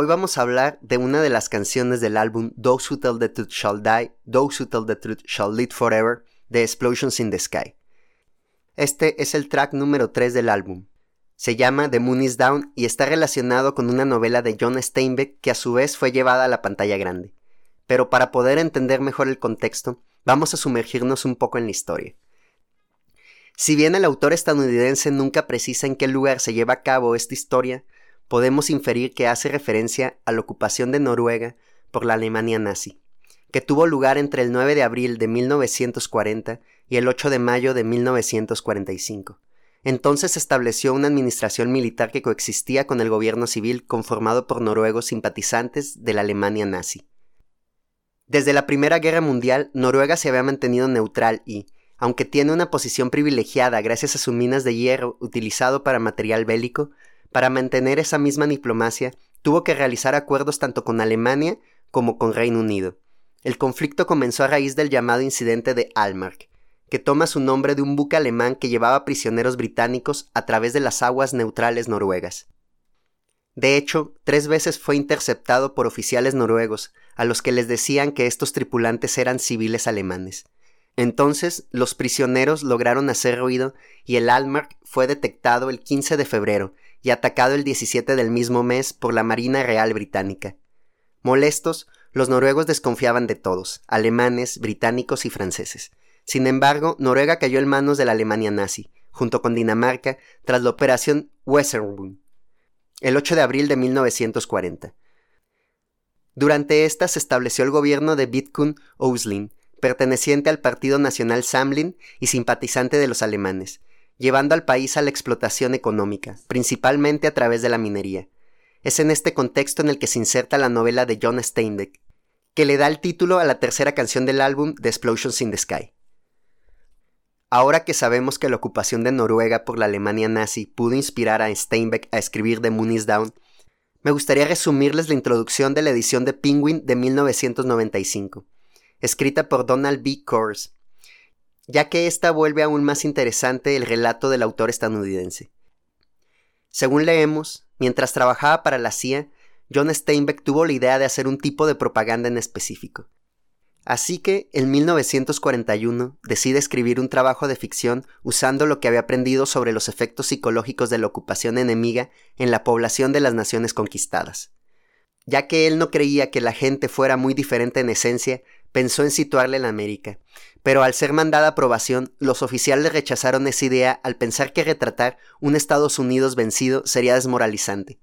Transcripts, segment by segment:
Hoy vamos a hablar de una de las canciones del álbum Those Who Tell the Truth Shall Die, Those Who Tell the Truth Shall Live Forever, de Explosions in the Sky. Este es el track número 3 del álbum. Se llama The Moon is Down y está relacionado con una novela de John Steinbeck que a su vez fue llevada a la pantalla grande. Pero para poder entender mejor el contexto, vamos a sumergirnos un poco en la historia. Si bien el autor estadounidense nunca precisa en qué lugar se lleva a cabo esta historia, podemos inferir que hace referencia a la ocupación de Noruega por la Alemania nazi, que tuvo lugar entre el 9 de abril de 1940 y el 8 de mayo de 1945. Entonces se estableció una administración militar que coexistía con el gobierno civil conformado por noruegos simpatizantes de la Alemania nazi. Desde la Primera Guerra Mundial, Noruega se había mantenido neutral y, aunque tiene una posición privilegiada gracias a sus minas de hierro utilizado para material bélico, para mantener esa misma diplomacia, tuvo que realizar acuerdos tanto con Alemania como con Reino Unido. El conflicto comenzó a raíz del llamado incidente de Almark, que toma su nombre de un buque alemán que llevaba prisioneros británicos a través de las aguas neutrales noruegas. De hecho, tres veces fue interceptado por oficiales noruegos, a los que les decían que estos tripulantes eran civiles alemanes. Entonces, los prisioneros lograron hacer ruido y el Almark fue detectado el 15 de febrero y atacado el 17 del mismo mes por la Marina Real Británica. Molestos, los noruegos desconfiaban de todos, alemanes, británicos y franceses. Sin embargo, Noruega cayó en manos de la Alemania nazi, junto con Dinamarca, tras la operación Weserübung, el 8 de abril de 1940. Durante esta se estableció el gobierno de Vidkun Oslin, perteneciente al Partido Nacional Samlin y simpatizante de los alemanes, llevando al país a la explotación económica, principalmente a través de la minería. Es en este contexto en el que se inserta la novela de John Steinbeck, que le da el título a la tercera canción del álbum The Explosions in the Sky. Ahora que sabemos que la ocupación de Noruega por la Alemania nazi pudo inspirar a Steinbeck a escribir The Moon is Down, me gustaría resumirles la introducción de la edición de Penguin de 1995, escrita por Donald B. Coors, ya que ésta vuelve aún más interesante el relato del autor estadounidense. Según leemos, mientras trabajaba para la CIA, John Steinbeck tuvo la idea de hacer un tipo de propaganda en específico. Así que, en 1941, decide escribir un trabajo de ficción usando lo que había aprendido sobre los efectos psicológicos de la ocupación enemiga en la población de las naciones conquistadas. Ya que él no creía que la gente fuera muy diferente en esencia, pensó en situarle en América, pero al ser mandada aprobación, los oficiales rechazaron esa idea al pensar que retratar un Estados Unidos vencido sería desmoralizante.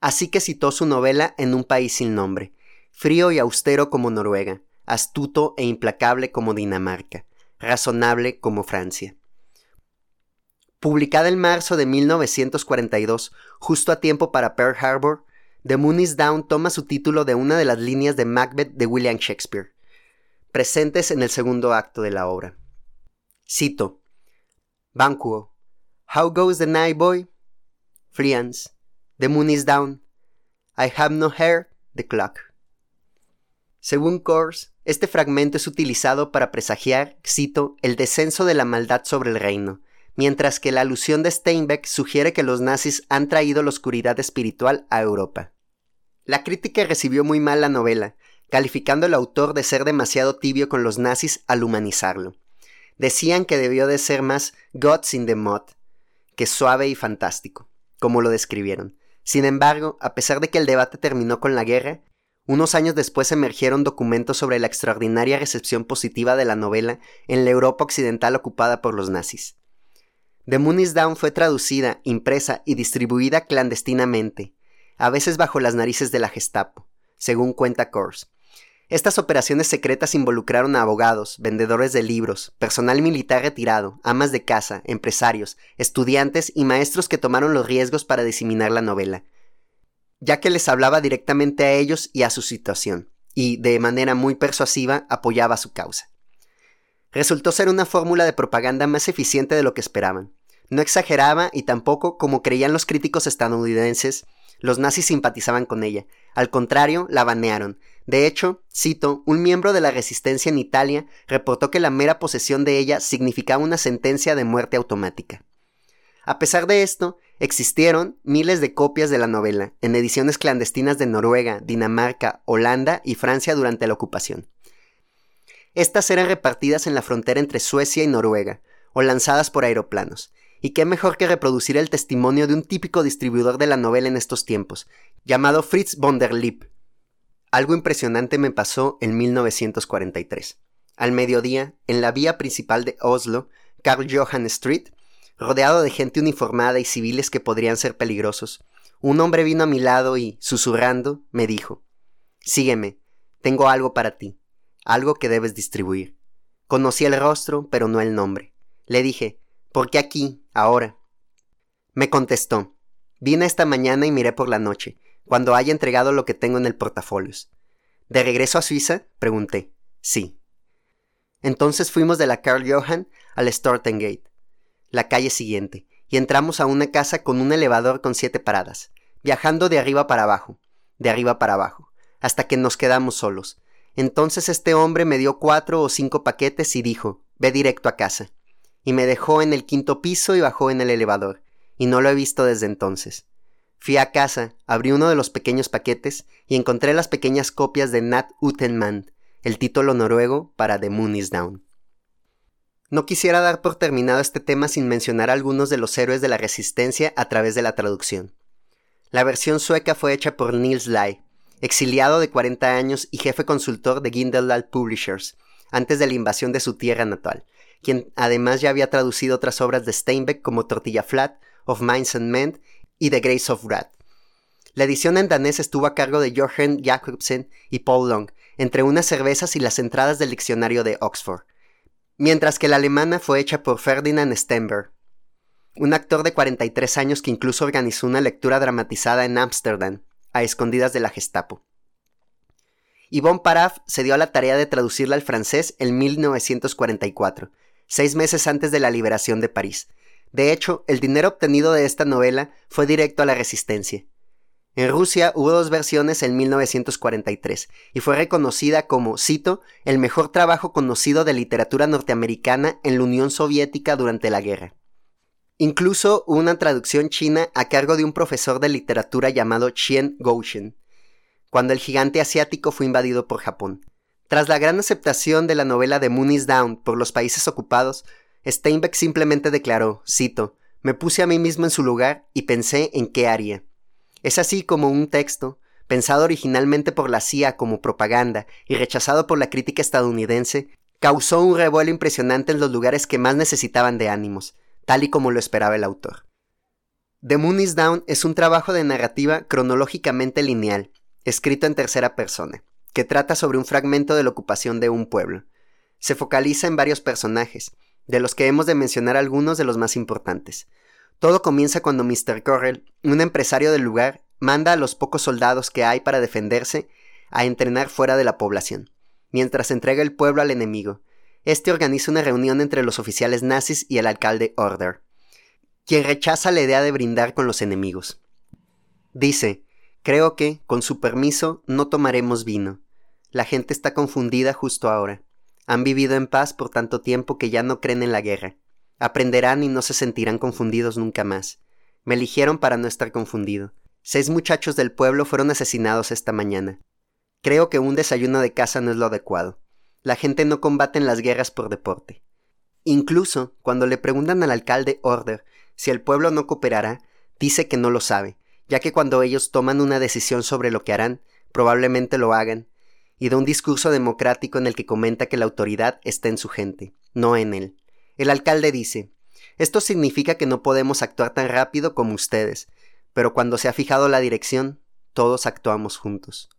Así que citó su novela en un país sin nombre, frío y austero como Noruega, astuto e implacable como Dinamarca, razonable como Francia. Publicada en marzo de 1942, justo a tiempo para Pearl Harbor, The Moon is Down toma su título de una de las líneas de Macbeth de William Shakespeare presentes en el segundo acto de la obra. Cito: Banquo, how goes the night, boy? Friends, the moon is down. I have no hair, the clock. Según Kors, este fragmento es utilizado para presagiar, cito, el descenso de la maldad sobre el reino, mientras que la alusión de Steinbeck sugiere que los nazis han traído la oscuridad espiritual a Europa. La crítica recibió muy mal la novela, calificando al autor de ser demasiado tibio con los nazis al humanizarlo. Decían que debió de ser más Gods in the Mud, que suave y fantástico, como lo describieron. Sin embargo, a pesar de que el debate terminó con la guerra, unos años después emergieron documentos sobre la extraordinaria recepción positiva de la novela en la Europa occidental ocupada por los nazis. The Moon is Down fue traducida, impresa y distribuida clandestinamente, a veces bajo las narices de la Gestapo, según cuenta Kors, estas operaciones secretas involucraron a abogados, vendedores de libros, personal militar retirado, amas de casa, empresarios, estudiantes y maestros que tomaron los riesgos para diseminar la novela, ya que les hablaba directamente a ellos y a su situación, y de manera muy persuasiva apoyaba su causa. Resultó ser una fórmula de propaganda más eficiente de lo que esperaban. No exageraba y tampoco, como creían los críticos estadounidenses, los nazis simpatizaban con ella. Al contrario, la banearon, de hecho, cito, un miembro de la resistencia en Italia reportó que la mera posesión de ella significaba una sentencia de muerte automática. A pesar de esto, Existieron miles de copias de la novela en ediciones clandestinas de Noruega, Dinamarca, Holanda y Francia durante la ocupación. Estas eran repartidas en la frontera entre Suecia y Noruega, o lanzadas por aeroplanos. Y qué mejor que reproducir el testimonio de un típico distribuidor de la novela en estos tiempos, llamado Fritz von der Lipp. Algo impresionante me pasó en 1943. Al mediodía, en la vía principal de Oslo, Karl Johan Street, rodeado de gente uniformada y civiles que podrían ser peligrosos, un hombre vino a mi lado y, susurrando, me dijo Sígueme, tengo algo para ti algo que debes distribuir. Conocí el rostro, pero no el nombre. Le dije, ¿por qué aquí, ahora? Me contestó, vine esta mañana y miré por la noche, cuando haya entregado lo que tengo en el portafolios. ¿De regreso a Suiza? pregunté. Sí. Entonces fuimos de la Carl Johan al Stortengate, la calle siguiente, y entramos a una casa con un elevador con siete paradas, viajando de arriba para abajo, de arriba para abajo, hasta que nos quedamos solos, entonces este hombre me dio cuatro o cinco paquetes y dijo, ve directo a casa. Y me dejó en el quinto piso y bajó en el elevador, y no lo he visto desde entonces. Fui a casa, abrí uno de los pequeños paquetes y encontré las pequeñas copias de Nat Utenman, el título noruego para The Moon is Down. No quisiera dar por terminado este tema sin mencionar algunos de los héroes de la resistencia a través de la traducción. La versión sueca fue hecha por Niels Lai, exiliado de 40 años y jefe consultor de Gindel Publishers, antes de la invasión de su tierra natal, quien además ya había traducido otras obras de Steinbeck como Tortilla Flat, Of Minds and Men y The Grace of Wrath. La edición en danés estuvo a cargo de Jochen Jacobsen y Paul Long, entre unas cervezas y las entradas del diccionario de Oxford, mientras que la alemana fue hecha por Ferdinand Stenberg, un actor de 43 años que incluso organizó una lectura dramatizada en Ámsterdam, a escondidas de la Gestapo. Yvonne Paraf se dio a la tarea de traducirla al francés en 1944, seis meses antes de la liberación de París. De hecho, el dinero obtenido de esta novela fue directo a la resistencia. En Rusia hubo dos versiones en 1943 y fue reconocida como, cito, el mejor trabajo conocido de literatura norteamericana en la Unión Soviética durante la guerra. Incluso una traducción china a cargo de un profesor de literatura llamado Qian Goushen, cuando el gigante asiático fue invadido por Japón. Tras la gran aceptación de la novela de Moon is Down por los países ocupados, Steinbeck simplemente declaró, cito, me puse a mí mismo en su lugar y pensé en qué haría. Es así como un texto, pensado originalmente por la CIA como propaganda y rechazado por la crítica estadounidense, causó un revuelo impresionante en los lugares que más necesitaban de ánimos, tal y como lo esperaba el autor. The Moon is Down es un trabajo de narrativa cronológicamente lineal, escrito en tercera persona, que trata sobre un fragmento de la ocupación de un pueblo. Se focaliza en varios personajes, de los que hemos de mencionar algunos de los más importantes. Todo comienza cuando Mr. Correll, un empresario del lugar, manda a los pocos soldados que hay para defenderse a entrenar fuera de la población, mientras entrega el pueblo al enemigo, este organiza una reunión entre los oficiales nazis y el alcalde Order, quien rechaza la idea de brindar con los enemigos. Dice, creo que, con su permiso, no tomaremos vino. La gente está confundida justo ahora. Han vivido en paz por tanto tiempo que ya no creen en la guerra. Aprenderán y no se sentirán confundidos nunca más. Me eligieron para no estar confundido. Seis muchachos del pueblo fueron asesinados esta mañana. Creo que un desayuno de casa no es lo adecuado. La gente no combate en las guerras por deporte. Incluso cuando le preguntan al alcalde Order si el pueblo no cooperará, dice que no lo sabe, ya que cuando ellos toman una decisión sobre lo que harán, probablemente lo hagan, y da un discurso democrático en el que comenta que la autoridad está en su gente, no en él. El alcalde dice, esto significa que no podemos actuar tan rápido como ustedes, pero cuando se ha fijado la dirección, todos actuamos juntos.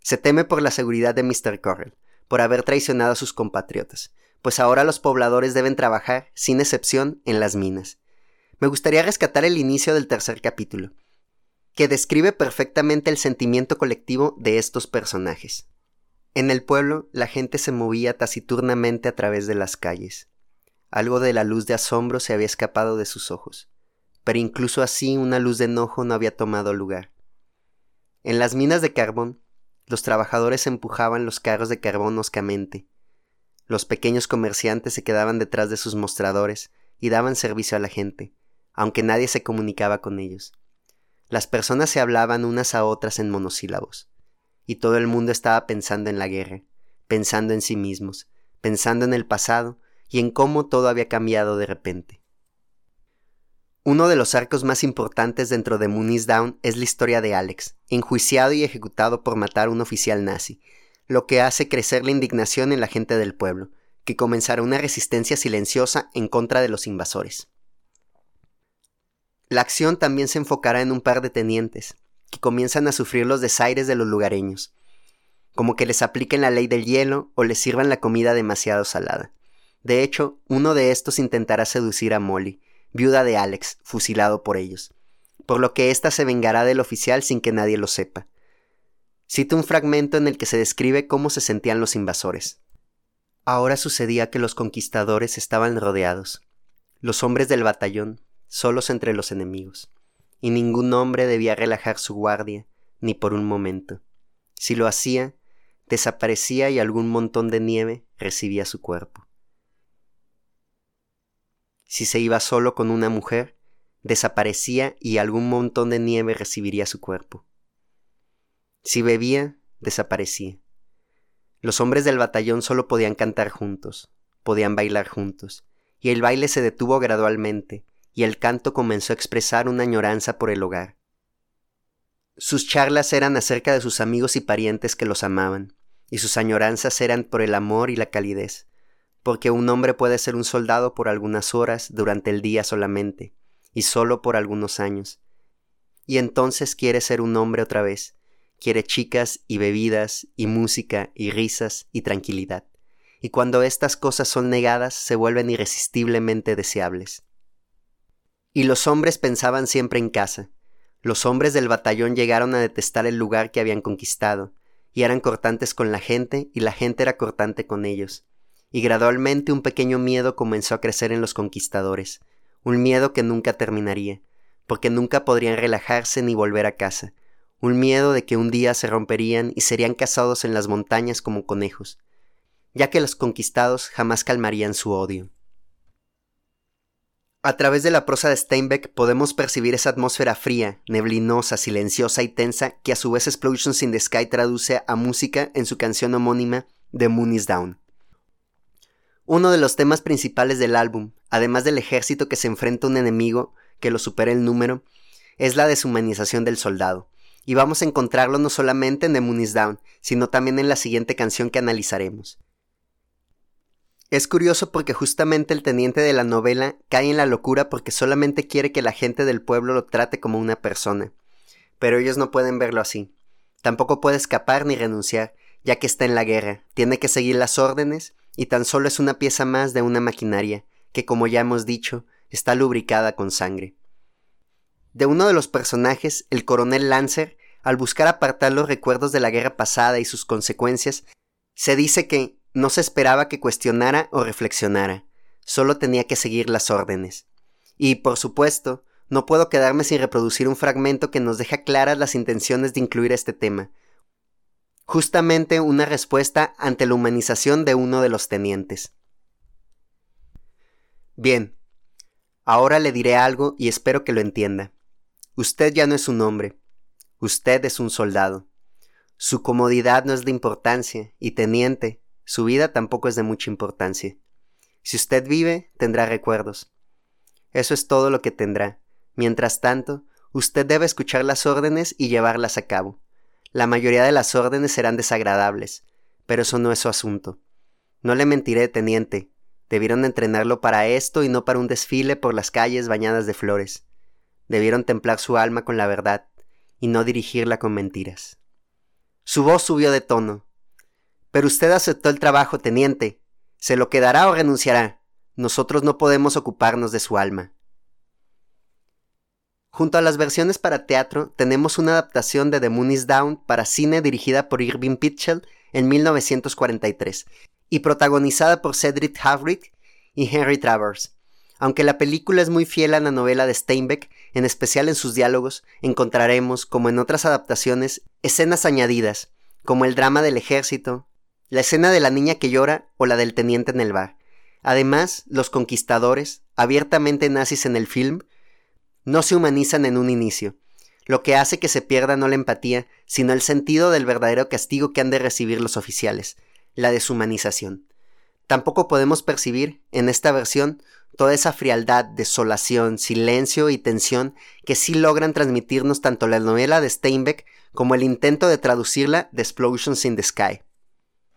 Se teme por la seguridad de Mr. Correll por haber traicionado a sus compatriotas, pues ahora los pobladores deben trabajar, sin excepción, en las minas. Me gustaría rescatar el inicio del tercer capítulo, que describe perfectamente el sentimiento colectivo de estos personajes. En el pueblo la gente se movía taciturnamente a través de las calles. Algo de la luz de asombro se había escapado de sus ojos, pero incluso así una luz de enojo no había tomado lugar. En las minas de carbón los trabajadores empujaban los carros de carbón oscamente. Los pequeños comerciantes se quedaban detrás de sus mostradores y daban servicio a la gente, aunque nadie se comunicaba con ellos. Las personas se hablaban unas a otras en monosílabos, y todo el mundo estaba pensando en la guerra, pensando en sí mismos, pensando en el pasado y en cómo todo había cambiado de repente. Uno de los arcos más importantes dentro de Mooney's Down es la historia de Alex, enjuiciado y ejecutado por matar a un oficial nazi, lo que hace crecer la indignación en la gente del pueblo, que comenzará una resistencia silenciosa en contra de los invasores. La acción también se enfocará en un par de tenientes, que comienzan a sufrir los desaires de los lugareños, como que les apliquen la ley del hielo o les sirvan la comida demasiado salada. De hecho, uno de estos intentará seducir a Molly, viuda de Alex, fusilado por ellos, por lo que ésta se vengará del oficial sin que nadie lo sepa. Cito un fragmento en el que se describe cómo se sentían los invasores. Ahora sucedía que los conquistadores estaban rodeados, los hombres del batallón, solos entre los enemigos, y ningún hombre debía relajar su guardia, ni por un momento. Si lo hacía, desaparecía y algún montón de nieve recibía su cuerpo. Si se iba solo con una mujer, desaparecía y algún montón de nieve recibiría su cuerpo. Si bebía, desaparecía. Los hombres del batallón solo podían cantar juntos, podían bailar juntos, y el baile se detuvo gradualmente, y el canto comenzó a expresar una añoranza por el hogar. Sus charlas eran acerca de sus amigos y parientes que los amaban, y sus añoranzas eran por el amor y la calidez, porque un hombre puede ser un soldado por algunas horas durante el día solamente, y solo por algunos años, y entonces quiere ser un hombre otra vez, quiere chicas y bebidas y música y risas y tranquilidad. Y cuando estas cosas son negadas se vuelven irresistiblemente deseables. Y los hombres pensaban siempre en casa. Los hombres del batallón llegaron a detestar el lugar que habían conquistado, y eran cortantes con la gente y la gente era cortante con ellos. Y gradualmente un pequeño miedo comenzó a crecer en los conquistadores, un miedo que nunca terminaría, porque nunca podrían relajarse ni volver a casa, un miedo de que un día se romperían y serían cazados en las montañas como conejos, ya que los conquistados jamás calmarían su odio. A través de la prosa de Steinbeck podemos percibir esa atmósfera fría, neblinosa, silenciosa y tensa que a su vez Explosions in the Sky traduce a música en su canción homónima The Moon is Down. Uno de los temas principales del álbum, además del ejército que se enfrenta a un enemigo que lo supera el número, es la deshumanización del soldado, y vamos a encontrarlo no solamente en The Moon is Down, sino también en la siguiente canción que analizaremos. Es curioso porque justamente el teniente de la novela cae en la locura porque solamente quiere que la gente del pueblo lo trate como una persona. Pero ellos no pueden verlo así. Tampoco puede escapar ni renunciar, ya que está en la guerra, tiene que seguir las órdenes y tan solo es una pieza más de una maquinaria, que como ya hemos dicho, está lubricada con sangre de uno de los personajes, el coronel Lancer, al buscar apartar los recuerdos de la guerra pasada y sus consecuencias, se dice que no se esperaba que cuestionara o reflexionara, solo tenía que seguir las órdenes. Y, por supuesto, no puedo quedarme sin reproducir un fragmento que nos deja claras las intenciones de incluir este tema. Justamente una respuesta ante la humanización de uno de los tenientes. Bien, ahora le diré algo y espero que lo entienda. Usted ya no es un hombre, usted es un soldado. Su comodidad no es de importancia, y teniente, su vida tampoco es de mucha importancia. Si usted vive, tendrá recuerdos. Eso es todo lo que tendrá. Mientras tanto, usted debe escuchar las órdenes y llevarlas a cabo. La mayoría de las órdenes serán desagradables, pero eso no es su asunto. No le mentiré, teniente. Debieron entrenarlo para esto y no para un desfile por las calles bañadas de flores. Debieron templar su alma con la verdad y no dirigirla con mentiras. Su voz subió de tono. Pero usted aceptó el trabajo, teniente. ¿Se lo quedará o renunciará? Nosotros no podemos ocuparnos de su alma. Junto a las versiones para teatro, tenemos una adaptación de The Moon is Down para cine dirigida por Irving Pitchell en 1943 y protagonizada por Cedric Havrick y Henry Travers. Aunque la película es muy fiel a la novela de Steinbeck, en especial en sus diálogos, encontraremos, como en otras adaptaciones, escenas añadidas, como el drama del ejército, la escena de la niña que llora o la del teniente en el bar. Además, los conquistadores, abiertamente nazis en el film, No se humanizan en un inicio, lo que hace que se pierda no la empatía, sino el sentido del verdadero castigo que han de recibir los oficiales, la deshumanización. Tampoco podemos percibir, en esta versión, toda esa frialdad, desolación, silencio y tensión que sí logran transmitirnos tanto la novela de Steinbeck como el intento de traducirla de Explosions in the Sky.